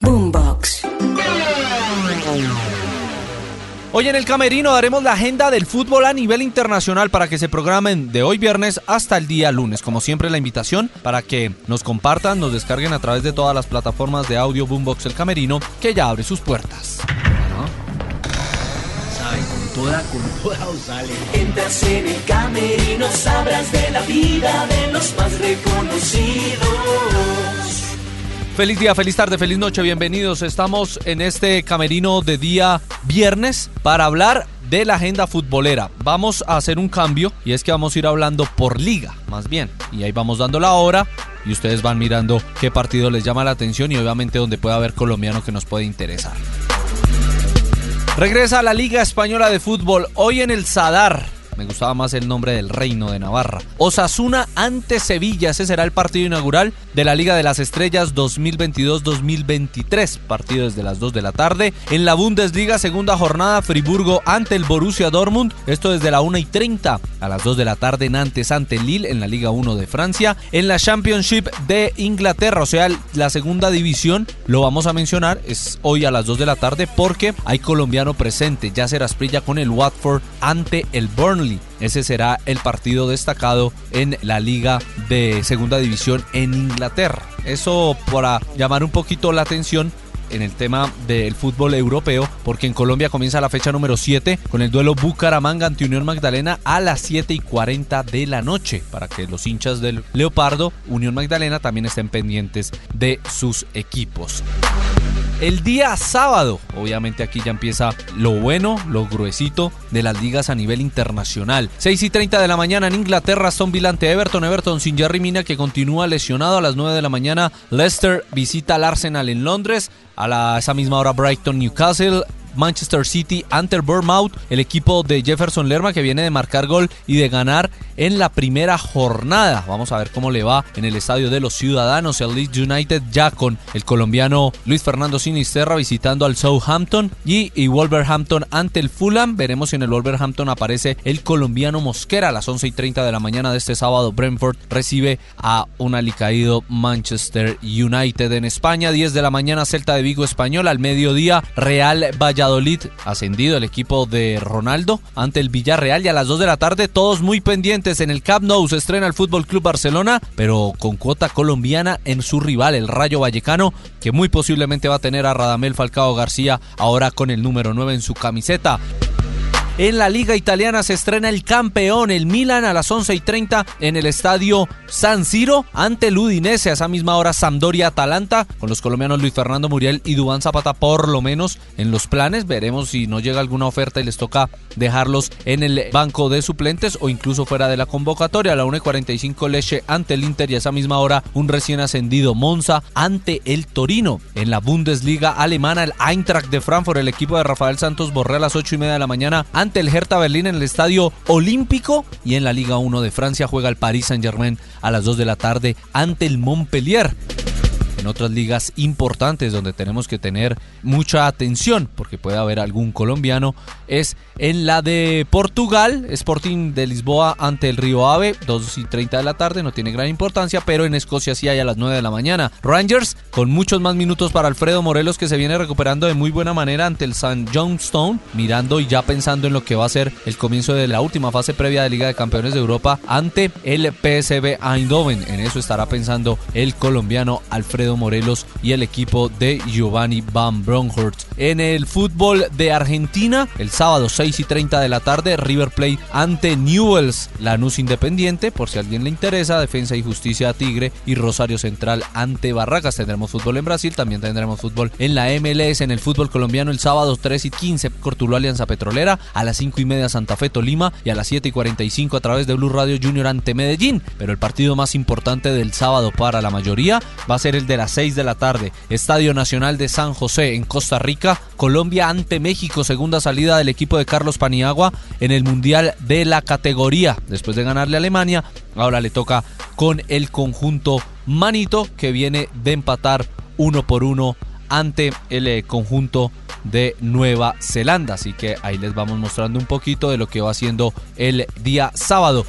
Boombox. Hoy en el Camerino daremos la agenda del fútbol a nivel internacional para que se programen de hoy viernes hasta el día lunes. Como siempre la invitación para que nos compartan, nos descarguen a través de todas las plataformas de audio Boombox El Camerino que ya abre sus puertas. Sabe, con toda, con toda os sale. Entras en el camerino, sabrás de la vida de los más reconocidos. Feliz día, feliz tarde, feliz noche, bienvenidos. Estamos en este camerino de día viernes para hablar de la agenda futbolera. Vamos a hacer un cambio y es que vamos a ir hablando por liga, más bien. Y ahí vamos dando la hora y ustedes van mirando qué partido les llama la atención y obviamente donde puede haber colombiano que nos puede interesar. Regresa a la Liga Española de Fútbol hoy en el Sadar. Me gustaba más el nombre del Reino de Navarra. Osasuna ante Sevilla. Ese será el partido inaugural de la Liga de las Estrellas 2022-2023. Partido desde las 2 de la tarde. En la Bundesliga, segunda jornada, Friburgo ante el Borussia Dortmund. Esto desde la 1 y 30. A las 2 de la tarde, Nantes ante Lille en la Liga 1 de Francia. En la Championship de Inglaterra, o sea, la segunda división, lo vamos a mencionar. Es hoy a las 2 de la tarde porque hay colombiano presente. Ya será Asprilla con el Watford ante el Burnley. Ese será el partido destacado en la Liga de Segunda División en Inglaterra. Eso para llamar un poquito la atención en el tema del fútbol europeo, porque en Colombia comienza la fecha número 7 con el duelo Bucaramanga ante Unión Magdalena a las 7 y 40 de la noche, para que los hinchas del Leopardo, Unión Magdalena, también estén pendientes de sus equipos. El día sábado, obviamente aquí ya empieza lo bueno, lo gruesito de las ligas a nivel internacional. 6 y 30 de la mañana en Inglaterra, Villa ante Everton. Everton sin Jerry Mina que continúa lesionado. A las 9 de la mañana, Leicester visita al Arsenal en Londres. A la, esa misma hora, Brighton, Newcastle. Manchester City ante Bournemouth, el equipo de Jefferson Lerma que viene de marcar gol y de ganar en la primera jornada. Vamos a ver cómo le va en el estadio de los Ciudadanos. El Leeds United ya con el colombiano Luis Fernando Sinisterra visitando al Southampton y, Wolverhampton ante el Fulham. Veremos si en el Wolverhampton aparece el colombiano Mosquera a las 11 y 30 de la mañana de este sábado. Brentford recibe a un alicaído Manchester United en España. 10 de la mañana Celta de Vigo Español. Al mediodía Real Valladolid ascendido el equipo de Ronaldo ante el Villarreal y a las 2 de la tarde todos muy pendientes en el Camp Nou se estrena el Fútbol Club Barcelona pero con cuota colombiana en su rival el Rayo Vallecano que muy posiblemente va a tener a Radamel Falcao García ahora con el número 9 en su camiseta. En la Liga Italiana se estrena el campeón, el Milan, a las 11 y 30 en el estadio San Siro ante el Udinese. A esa misma hora, Sampdoria Atalanta, con los colombianos Luis Fernando Muriel y Dubán Zapata, por lo menos en los planes. Veremos si no llega alguna oferta y les toca dejarlos en el banco de suplentes o incluso fuera de la convocatoria. A la 1 y 45, Leche ante el Inter y a esa misma hora, un recién ascendido Monza ante el Torino. En la Bundesliga alemana, el Eintracht de Frankfurt, el equipo de Rafael Santos Borré a las 8 y media de la mañana el Hertha Berlín en el Estadio Olímpico y en la Liga 1 de Francia juega el Paris Saint-Germain a las 2 de la tarde ante el Montpellier. En otras ligas importantes donde tenemos que tener mucha atención porque puede haber algún colombiano es en la de Portugal, Sporting de Lisboa ante el Río Ave, 2 y 30 de la tarde, no tiene gran importancia, pero en Escocia sí hay a las 9 de la mañana. Rangers con muchos más minutos para Alfredo Morelos que se viene recuperando de muy buena manera ante el St. Johnstone, mirando y ya pensando en lo que va a ser el comienzo de la última fase previa de Liga de Campeones de Europa ante el PSV Eindhoven. En eso estará pensando el colombiano Alfredo Morelos y el equipo de Giovanni Van Bronckhorst. En el fútbol de Argentina, el sábado 6 y 30 de la tarde, River Plate ante Newells, Lanús Independiente, por si a alguien le interesa, Defensa y Justicia Tigre y Rosario Central ante Barracas. Tendremos fútbol en Brasil, también tendremos fútbol en la MLS, en el fútbol colombiano el sábado 3 y 15, Cortuluá Alianza Petrolera, a las 5 y media Santa Fe Tolima y a las 7 y 45 a través de Blue Radio Junior ante Medellín. Pero el partido más importante del sábado para la mayoría va a ser el de la las 6 de la tarde. Estadio Nacional de San José en Costa Rica. Colombia ante México, segunda salida del equipo de Carlos Paniagua en el Mundial de la categoría. Después de ganarle a Alemania, ahora le toca con el conjunto Manito que viene de empatar uno por uno ante el eh, conjunto de Nueva Zelanda. Así que ahí les vamos mostrando un poquito de lo que va haciendo el día sábado.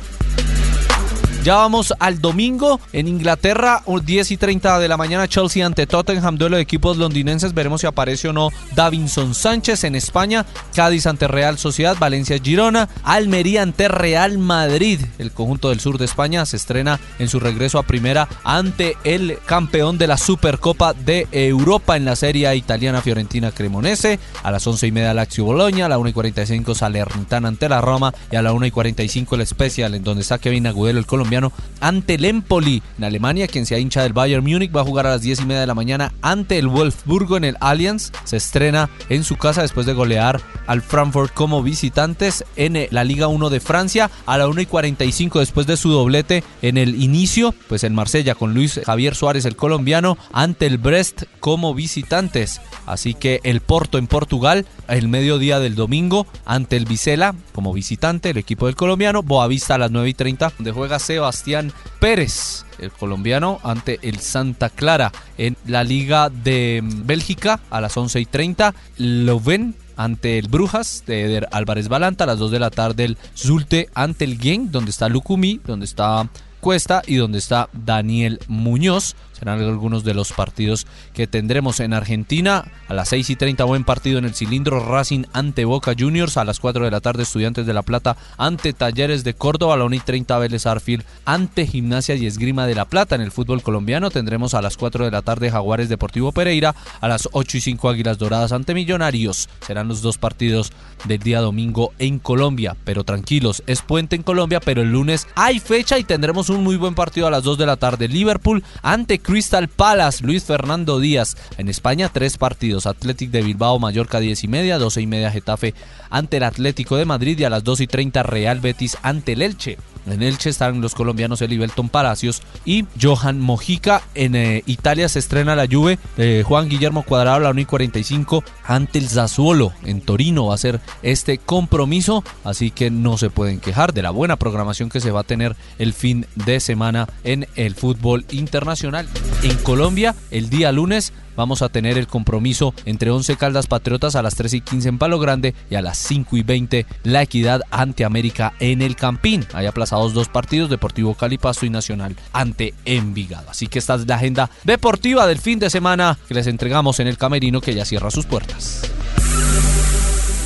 Ya vamos al domingo en Inglaterra, 10 y 30 de la mañana, Chelsea ante Tottenham, duelo de equipos londinenses. Veremos si aparece o no Davinson Sánchez en España, Cádiz ante Real Sociedad, Valencia Girona, Almería ante Real Madrid. El conjunto del sur de España se estrena en su regreso a primera ante el campeón de la Supercopa de Europa en la Serie italiana Fiorentina Cremonese. A las 11 y media Lazio Bologna, a la 1 y 45 Salernitana ante la Roma y a la 1 y 45 el Special, en donde está Kevin Agudelo, el colombiano ante el Empoli en Alemania, quien sea hincha del Bayern Múnich, va a jugar a las 10 y media de la mañana ante el Wolfsburgo en el Allianz. Se estrena en su casa después de golear al Frankfurt como visitantes en la Liga 1 de Francia. A la 1 y 45 después de su doblete en el inicio, pues en Marsella con Luis Javier Suárez, el colombiano, ante el Brest como visitantes. Así que el Porto en Portugal, el mediodía del domingo, ante el Vicela como visitante, el equipo del colombiano. Boavista a las 9 y 30, donde juega Sebastián Pérez el colombiano ante el Santa Clara en la Liga de Bélgica a las 11 y 30. Loven ante el Brujas de Eder Álvarez Balanta a las 2 de la tarde el Zulte ante el Gen donde está Lucumí, donde está Cuesta y donde está Daniel Muñoz. Serán algunos de los partidos que tendremos en Argentina. A las 6 y 30 buen partido en el cilindro Racing ante Boca Juniors. A las 4 de la tarde Estudiantes de La Plata ante Talleres de Córdoba. La 1 y 30 Vélez Arfield ante Gimnasia y Esgrima de La Plata. En el fútbol colombiano tendremos a las 4 de la tarde Jaguares Deportivo Pereira. A las 8 y 5 Águilas Doradas ante Millonarios. Serán los dos partidos del día domingo en Colombia. Pero tranquilos, es puente en Colombia, pero el lunes hay fecha y tendremos un muy buen partido a las 2 de la tarde. Liverpool ante Crystal Palace, Luis Fernando Díaz. En España, tres partidos. Athletic de Bilbao, Mallorca, 10 y media, 12 y media Getafe ante el Atlético de Madrid y a las 2 y 30 Real Betis ante el Elche. En Elche están los colombianos Elibelton Palacios y Johan Mojica. En eh, Italia se estrena la Juve de Juan Guillermo Cuadrado la 1 y 45 ante el Zazzuolo. En Torino va a ser este compromiso, así que no se pueden quejar de la buena programación que se va a tener el fin de semana en el fútbol internacional. En Colombia, el día lunes vamos a tener el compromiso entre 11 Caldas Patriotas a las 3 y 15 en Palo Grande y a las 5 y 20 La Equidad ante América en el Campín. Hay aplazados dos partidos, Deportivo Cali Pasto y Nacional ante Envigado. Así que esta es la agenda deportiva del fin de semana que les entregamos en el Camerino que ya cierra sus puertas.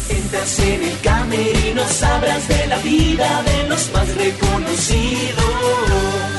Entras en el camerino, sabrás de la vida de los más reconocidos.